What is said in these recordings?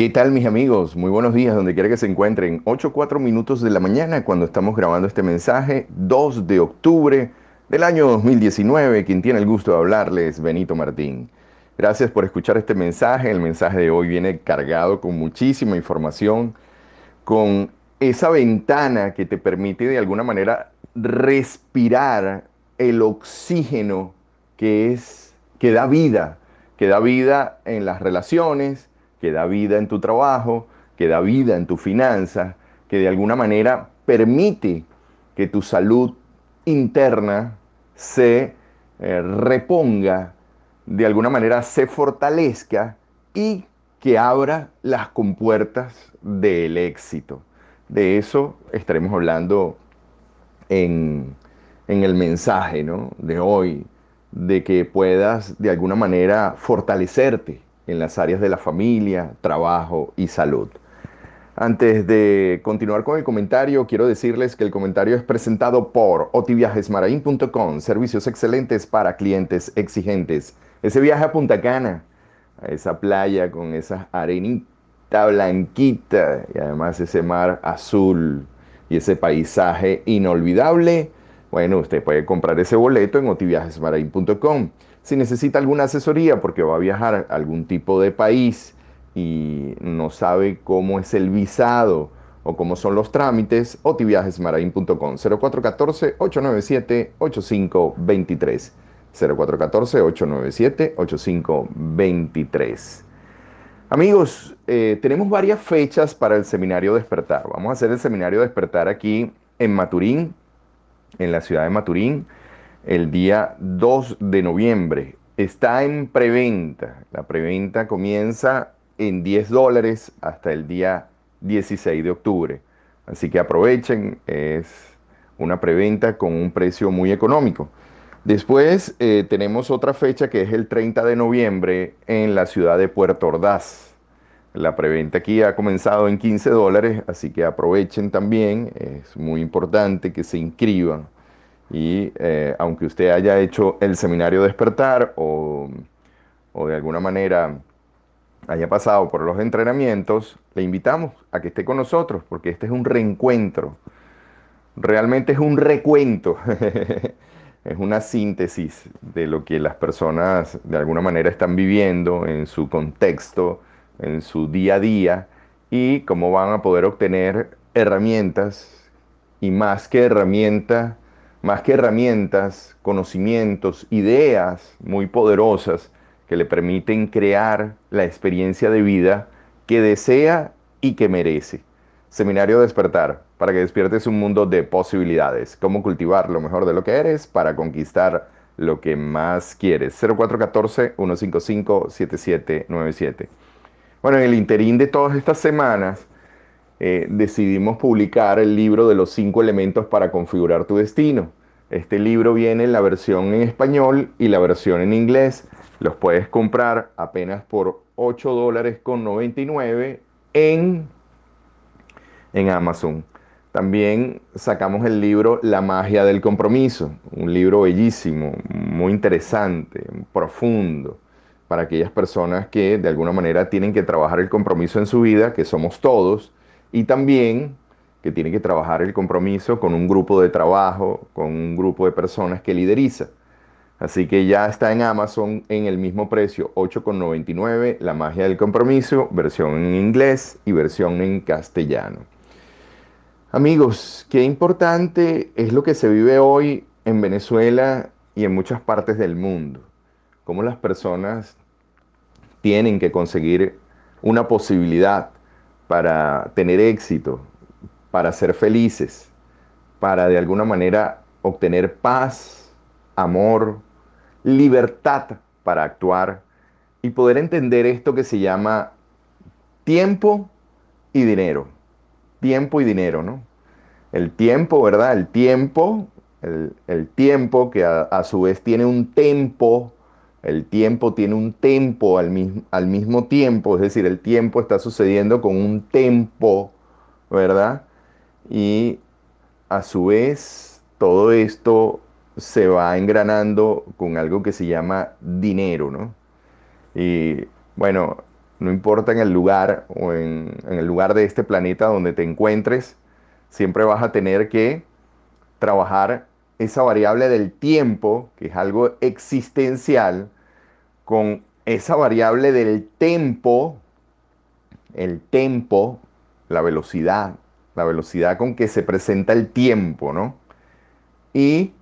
¿Qué tal mis amigos? Muy buenos días, donde quiera que se encuentren. 8 4 minutos de la mañana cuando estamos grabando este mensaje, 2 de octubre del año 2019. Quien tiene el gusto de hablarles, Benito Martín. Gracias por escuchar este mensaje. El mensaje de hoy viene cargado con muchísima información, con esa ventana que te permite de alguna manera respirar el oxígeno que es que da vida, que da vida en las relaciones, que da vida en tu trabajo, que da vida en tu finanzas, que de alguna manera permite que tu salud interna se eh, reponga, de alguna manera se fortalezca y que abra las compuertas del éxito. De eso estaremos hablando en, en el mensaje ¿no? de hoy, de que puedas de alguna manera fortalecerte en las áreas de la familia, trabajo y salud. Antes de continuar con el comentario, quiero decirles que el comentario es presentado por otiviajesmarain.com, servicios excelentes para clientes exigentes. Ese viaje a Punta Cana, a esa playa con esa arenita blanquita y además ese mar azul y ese paisaje inolvidable, bueno, usted puede comprar ese boleto en otiviajesmarain.com. Si necesita alguna asesoría porque va a viajar a algún tipo de país y no sabe cómo es el visado o cómo son los trámites, otiviajesmarain.com 0414-897-8523. 0414-897-8523. Amigos, eh, tenemos varias fechas para el seminario Despertar. Vamos a hacer el seminario Despertar aquí en Maturín, en la ciudad de Maturín el día 2 de noviembre. Está en preventa. La preventa comienza en 10 dólares hasta el día 16 de octubre. Así que aprovechen, es una preventa con un precio muy económico. Después eh, tenemos otra fecha que es el 30 de noviembre en la ciudad de Puerto Ordaz. La preventa aquí ha comenzado en 15 dólares, así que aprovechen también, es muy importante que se inscriban y eh, aunque usted haya hecho el seminario despertar o, o de alguna manera haya pasado por los entrenamientos, le invitamos a que esté con nosotros porque este es un reencuentro. Realmente es un recuento. es una síntesis de lo que las personas de alguna manera están viviendo en su contexto, en su día a día y cómo van a poder obtener herramientas y más que herramientas, más que herramientas, conocimientos, ideas muy poderosas que le permiten crear la experiencia de vida que desea y que merece. Seminario Despertar, para que despiertes un mundo de posibilidades. Cómo cultivar lo mejor de lo que eres para conquistar lo que más quieres. 0414-155-7797. Bueno, en el interín de todas estas semanas, eh, decidimos publicar el libro de los cinco elementos para configurar tu destino. Este libro viene en la versión en español y la versión en inglés. Los puedes comprar apenas por 8 dólares con 99 en, en Amazon. También sacamos el libro La magia del compromiso, un libro bellísimo, muy interesante, profundo, para aquellas personas que de alguna manera tienen que trabajar el compromiso en su vida, que somos todos, y también que tiene que trabajar el compromiso con un grupo de trabajo, con un grupo de personas que lideriza. Así que ya está en Amazon en el mismo precio, 8,99, La magia del compromiso, versión en inglés y versión en castellano. Amigos, qué importante es lo que se vive hoy en Venezuela y en muchas partes del mundo. Cómo las personas tienen que conseguir una posibilidad para tener éxito, para ser felices, para de alguna manera obtener paz, amor, libertad para actuar y poder entender esto que se llama tiempo y dinero. Tiempo y dinero, ¿no? El tiempo, ¿verdad? El tiempo, el, tiempo que a, su vez tiene un tempo, el tiempo tiene un tempo al, al mismo tiempo, es decir, el tiempo está sucediendo con un tempo, ¿verdad? Y a su vez todo esto se va engranando con algo que se llama dinero, ¿no? Y bueno, no importa en el lugar o en, en el lugar de este planeta donde te encuentres, siempre vas a tener que trabajar esa variable del tiempo, que es algo existencial, con esa variable del tempo, el tempo, la velocidad, la velocidad con que se presenta el tiempo, ¿no? Y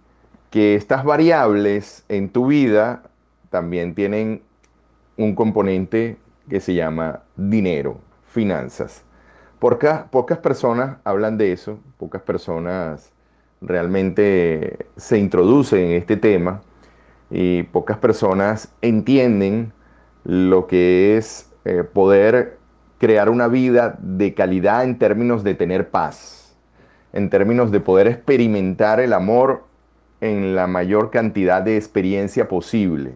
que estas variables en tu vida también tienen un componente que se llama dinero, finanzas. Pocas, pocas personas hablan de eso, pocas personas realmente se introducen en este tema y pocas personas entienden lo que es eh, poder crear una vida de calidad en términos de tener paz, en términos de poder experimentar el amor en la mayor cantidad de experiencia posible.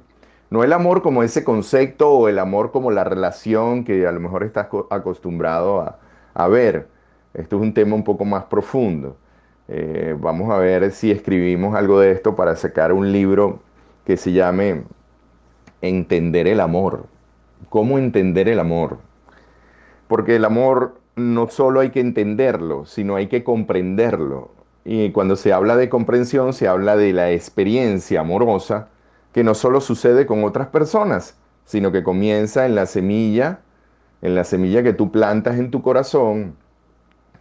No el amor como ese concepto o el amor como la relación que a lo mejor estás acostumbrado a, a ver. Esto es un tema un poco más profundo. Eh, vamos a ver si escribimos algo de esto para sacar un libro que se llame Entender el amor. ¿Cómo entender el amor? Porque el amor no solo hay que entenderlo, sino hay que comprenderlo. Y cuando se habla de comprensión, se habla de la experiencia amorosa que no solo sucede con otras personas, sino que comienza en la semilla, en la semilla que tú plantas en tu corazón,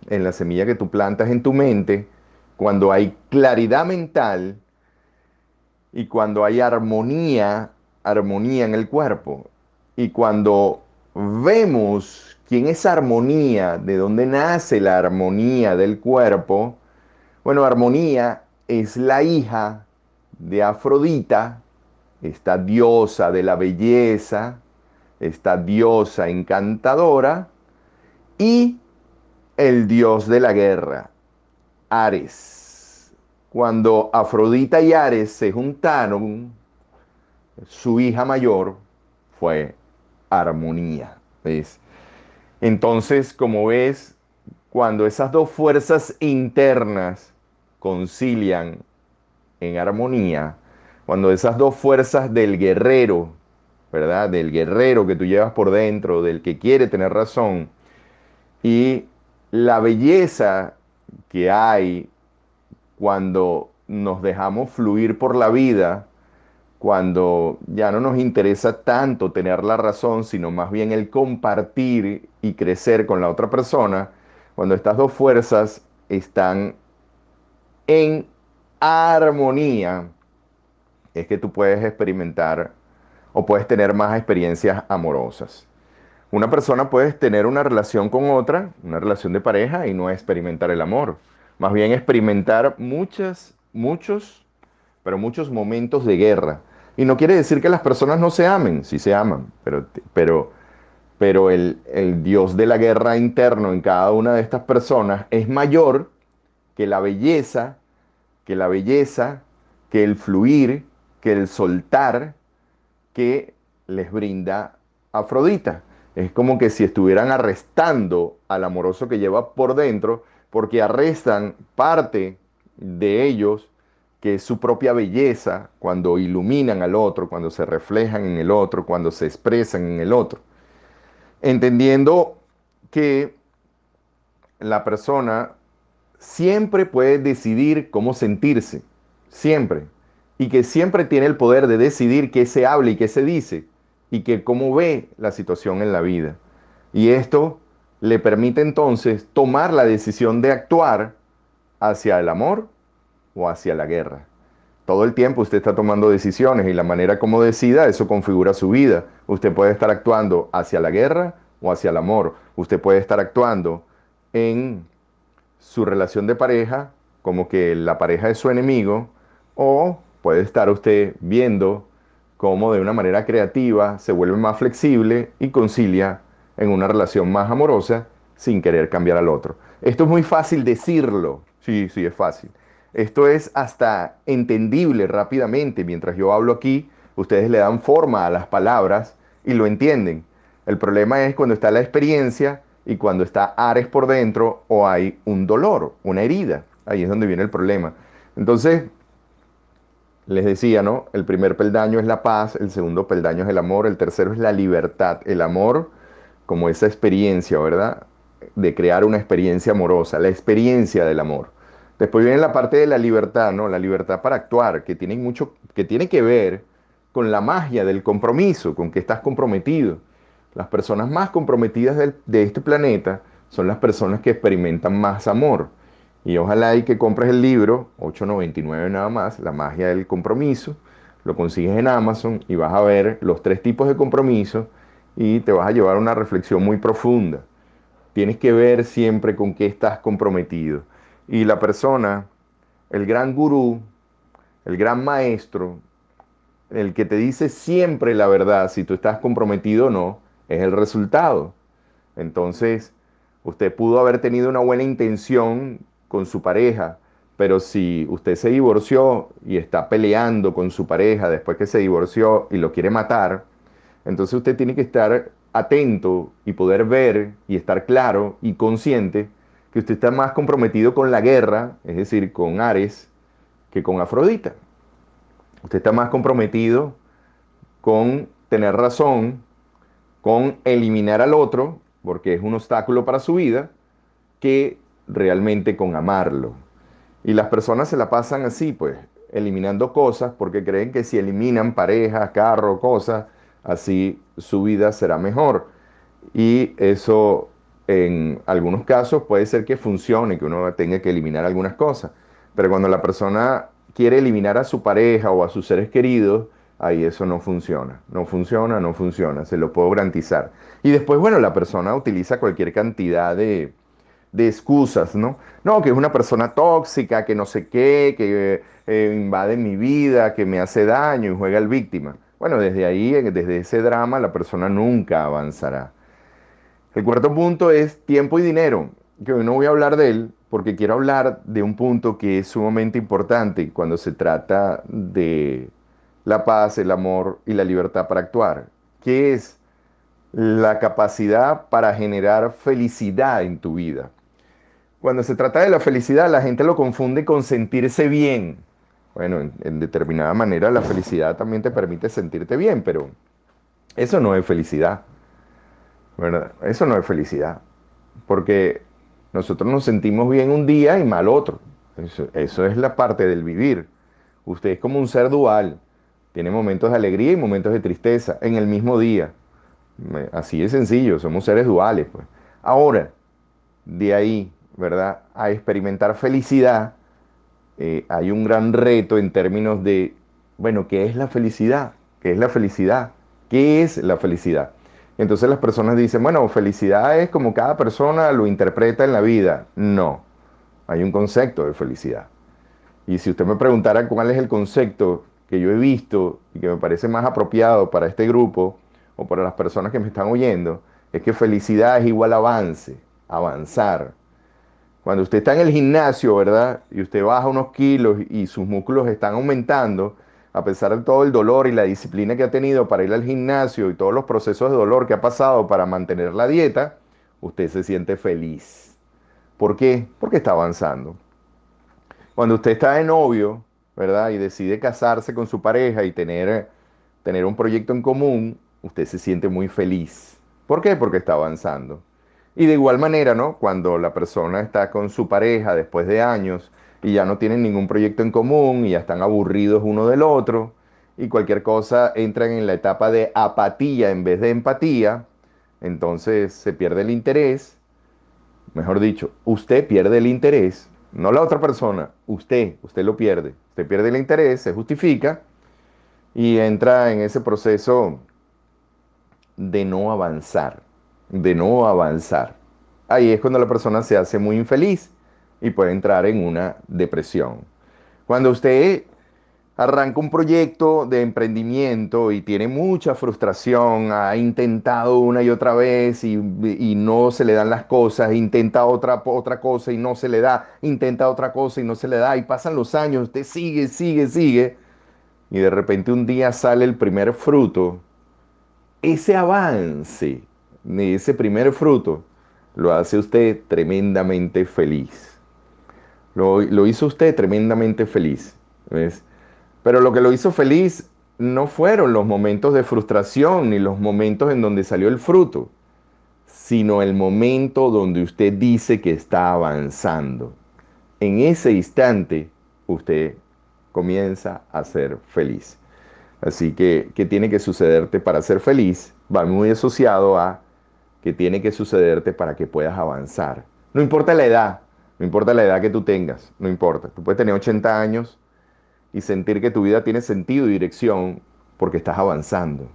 en la semilla que tú plantas en tu mente, cuando hay claridad mental y cuando hay armonía, armonía en el cuerpo. Y cuando vemos quién es armonía, de dónde nace la armonía del cuerpo, bueno, armonía es la hija de Afrodita, esta diosa de la belleza, esta diosa encantadora, y el dios de la guerra, Ares. Cuando Afrodita y Ares se juntaron, su hija mayor fue Armonía. Entonces, como ves, cuando esas dos fuerzas internas concilian en armonía, cuando esas dos fuerzas del guerrero, ¿verdad? Del guerrero que tú llevas por dentro, del que quiere tener razón, y la belleza que hay cuando nos dejamos fluir por la vida, cuando ya no nos interesa tanto tener la razón, sino más bien el compartir y crecer con la otra persona, cuando estas dos fuerzas están en armonía, es que tú puedes experimentar o puedes tener más experiencias amorosas. Una persona puede tener una relación con otra, una relación de pareja, y no experimentar el amor. Más bien experimentar muchas, muchos, pero muchos momentos de guerra. Y no quiere decir que las personas no se amen, sí se aman, pero, pero, pero el, el Dios de la guerra interno en cada una de estas personas es mayor que la belleza, que la belleza, que el fluir, que el soltar que les brinda Afrodita. Es como que si estuvieran arrestando al amoroso que lleva por dentro, porque arrestan parte de ellos, que es su propia belleza, cuando iluminan al otro, cuando se reflejan en el otro, cuando se expresan en el otro. Entendiendo que la persona siempre puede decidir cómo sentirse, siempre, y que siempre tiene el poder de decidir qué se habla y qué se dice y que cómo ve la situación en la vida. Y esto le permite entonces tomar la decisión de actuar hacia el amor o hacia la guerra. Todo el tiempo usted está tomando decisiones y la manera como decida, eso configura su vida. Usted puede estar actuando hacia la guerra o hacia el amor. Usted puede estar actuando en su relación de pareja como que la pareja es su enemigo o puede estar usted viendo cómo de una manera creativa se vuelve más flexible y concilia en una relación más amorosa sin querer cambiar al otro. Esto es muy fácil decirlo, sí, sí, es fácil. Esto es hasta entendible rápidamente. Mientras yo hablo aquí, ustedes le dan forma a las palabras y lo entienden. El problema es cuando está la experiencia y cuando está Ares por dentro o hay un dolor, una herida. Ahí es donde viene el problema. Entonces, les decía, ¿no? El primer peldaño es la paz, el segundo peldaño es el amor, el tercero es la libertad. El amor como esa experiencia, ¿verdad? De crear una experiencia amorosa, la experiencia del amor. Después viene la parte de la libertad, ¿no? La libertad para actuar, que tiene mucho, que tiene que ver con la magia del compromiso, con que estás comprometido. Las personas más comprometidas de este planeta son las personas que experimentan más amor. Y ojalá y que compres el libro, 8.99 nada más, La magia del compromiso. Lo consigues en Amazon y vas a ver los tres tipos de compromiso y te vas a llevar una reflexión muy profunda. Tienes que ver siempre con qué estás comprometido. Y la persona, el gran gurú, el gran maestro, el que te dice siempre la verdad, si tú estás comprometido o no, es el resultado. Entonces, usted pudo haber tenido una buena intención con su pareja, pero si usted se divorció y está peleando con su pareja después que se divorció y lo quiere matar, entonces usted tiene que estar atento y poder ver y estar claro y consciente que usted está más comprometido con la guerra, es decir, con Ares, que con Afrodita. Usted está más comprometido con tener razón, con eliminar al otro, porque es un obstáculo para su vida, que realmente con amarlo. Y las personas se la pasan así, pues, eliminando cosas porque creen que si eliminan parejas, carro, cosas, así su vida será mejor. Y eso en algunos casos puede ser que funcione, que uno tenga que eliminar algunas cosas. Pero cuando la persona quiere eliminar a su pareja o a sus seres queridos, ahí eso no funciona. No funciona, no funciona, se lo puedo garantizar. Y después, bueno, la persona utiliza cualquier cantidad de, de excusas, ¿no? No, que es una persona tóxica, que no sé qué, que eh, invade mi vida, que me hace daño y juega al víctima. Bueno, desde ahí, desde ese drama, la persona nunca avanzará. El cuarto punto es tiempo y dinero, que hoy no voy a hablar de él porque quiero hablar de un punto que es sumamente importante cuando se trata de la paz, el amor y la libertad para actuar, que es la capacidad para generar felicidad en tu vida. Cuando se trata de la felicidad, la gente lo confunde con sentirse bien. Bueno, en, determinada manera la felicidad también te permite sentirte bien, pero eso no es felicidad. ¿verdad? Eso no es felicidad. Porque nosotros nos sentimos bien un día y mal otro. Eso, eso es la parte del vivir. Usted es como un ser dual. Tiene momentos de alegría y momentos de tristeza en el mismo día. Así es sencillo, somos seres duales. Pues. Ahora, de ahí ¿verdad? A experimentar felicidad, eh, hay un gran reto en términos de, bueno, ¿qué es la felicidad? ¿Qué es la felicidad? ¿Qué es la felicidad? Entonces las personas dicen, bueno, felicidad es como cada persona lo interpreta en la vida. No, hay un concepto de felicidad. Y si usted me preguntara cuál es el concepto que yo he visto y que me parece más apropiado para este grupo o para las personas que me están oyendo, es que felicidad es igual avance, avanzar, cuando usted está en el gimnasio, ¿verdad? Y usted baja unos kilos y sus músculos están aumentando, a pesar de todo el dolor y la disciplina que ha tenido para ir al gimnasio y todos los procesos de dolor que ha pasado para mantener la dieta, usted se siente feliz. ¿Por qué? Porque está avanzando. Cuando usted está de novio, ¿verdad? Y decide casarse con su pareja y tener, tener un proyecto en común, usted se siente muy feliz. ¿Por qué? Porque está avanzando. Y de igual manera, ¿no? Cuando la persona está con su pareja después de años y ya no tienen ningún proyecto en común y ya están aburridos uno del otro y cualquier cosa entran en la etapa de apatía en vez de empatía, entonces se pierde el interés. Mejor dicho, usted pierde el interés, no la otra persona, usted, usted lo pierde. Usted pierde el interés, se justifica y entra en ese proceso de no avanzar de no avanzar. Ahí es cuando la persona se hace muy infeliz y puede entrar en una depresión. Cuando usted arranca un proyecto de emprendimiento y tiene mucha frustración, ha intentado una y otra vez y, no se le dan las cosas, intenta otra, otra cosa y no se le da, intenta otra cosa y no se le da, y pasan los años, usted sigue, sigue, sigue, y de repente un día sale el primer fruto, ese avance ni ese primer fruto lo hace usted tremendamente feliz. Lo, hizo usted tremendamente feliz. Pero lo que lo hizo feliz no fueron los momentos de frustración ni los momentos en donde salió el fruto, sino el momento donde usted dice que está avanzando. En ese instante, usted comienza a ser feliz. Así que, ¿qué tiene que sucederte para ser feliz? Va muy asociado a que tiene que sucederte para que puedas avanzar. No importa la edad, no importa la edad que tú tengas, no importa. Tú puedes tener 80 años y sentir que tu vida tiene sentido y dirección porque estás avanzando.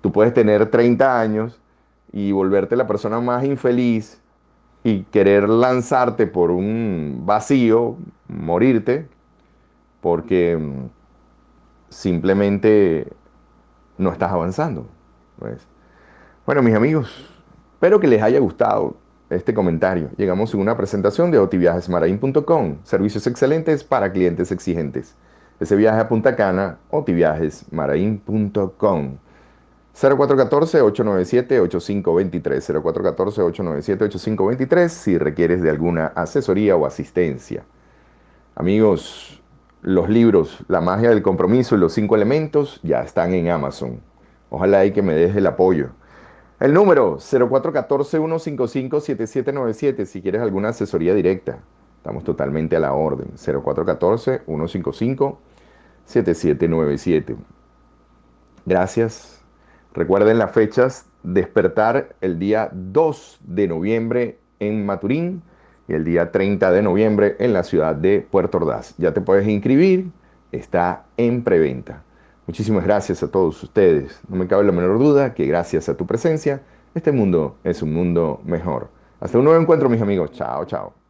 Tú puedes tener 30 años y volverte la persona más infeliz y querer lanzarte por un vacío, morirte, porque mm, simplemente no estás avanzando. Pues. Bueno, mis amigos, espero que les haya gustado este comentario. Llegamos a una presentación de otiviajesmarain.com, servicios excelentes para clientes exigentes. Ese viaje a Punta Cana, otiviajesmarain.com. 0414-897-8523. 0414-897-8523 si requieres de alguna asesoría o asistencia. Amigos, los libros La magia del compromiso y los cinco elementos ya están en Amazon. Ojalá hay que me des el apoyo. El número 0414-155-7797 si quieres alguna asesoría directa. Estamos totalmente a la orden. 0414-155-7797. Gracias Recuerden las fechas, despertar el día 2 de noviembre en Maturín y el día 30 de noviembre en la ciudad de Puerto Ordaz. Ya te puedes inscribir, está en preventa. Muchísimas gracias a todos ustedes. No me cabe la menor duda que gracias a tu presencia, este mundo es un mundo mejor. Hasta un nuevo encuentro, mis amigos. Chao, chao.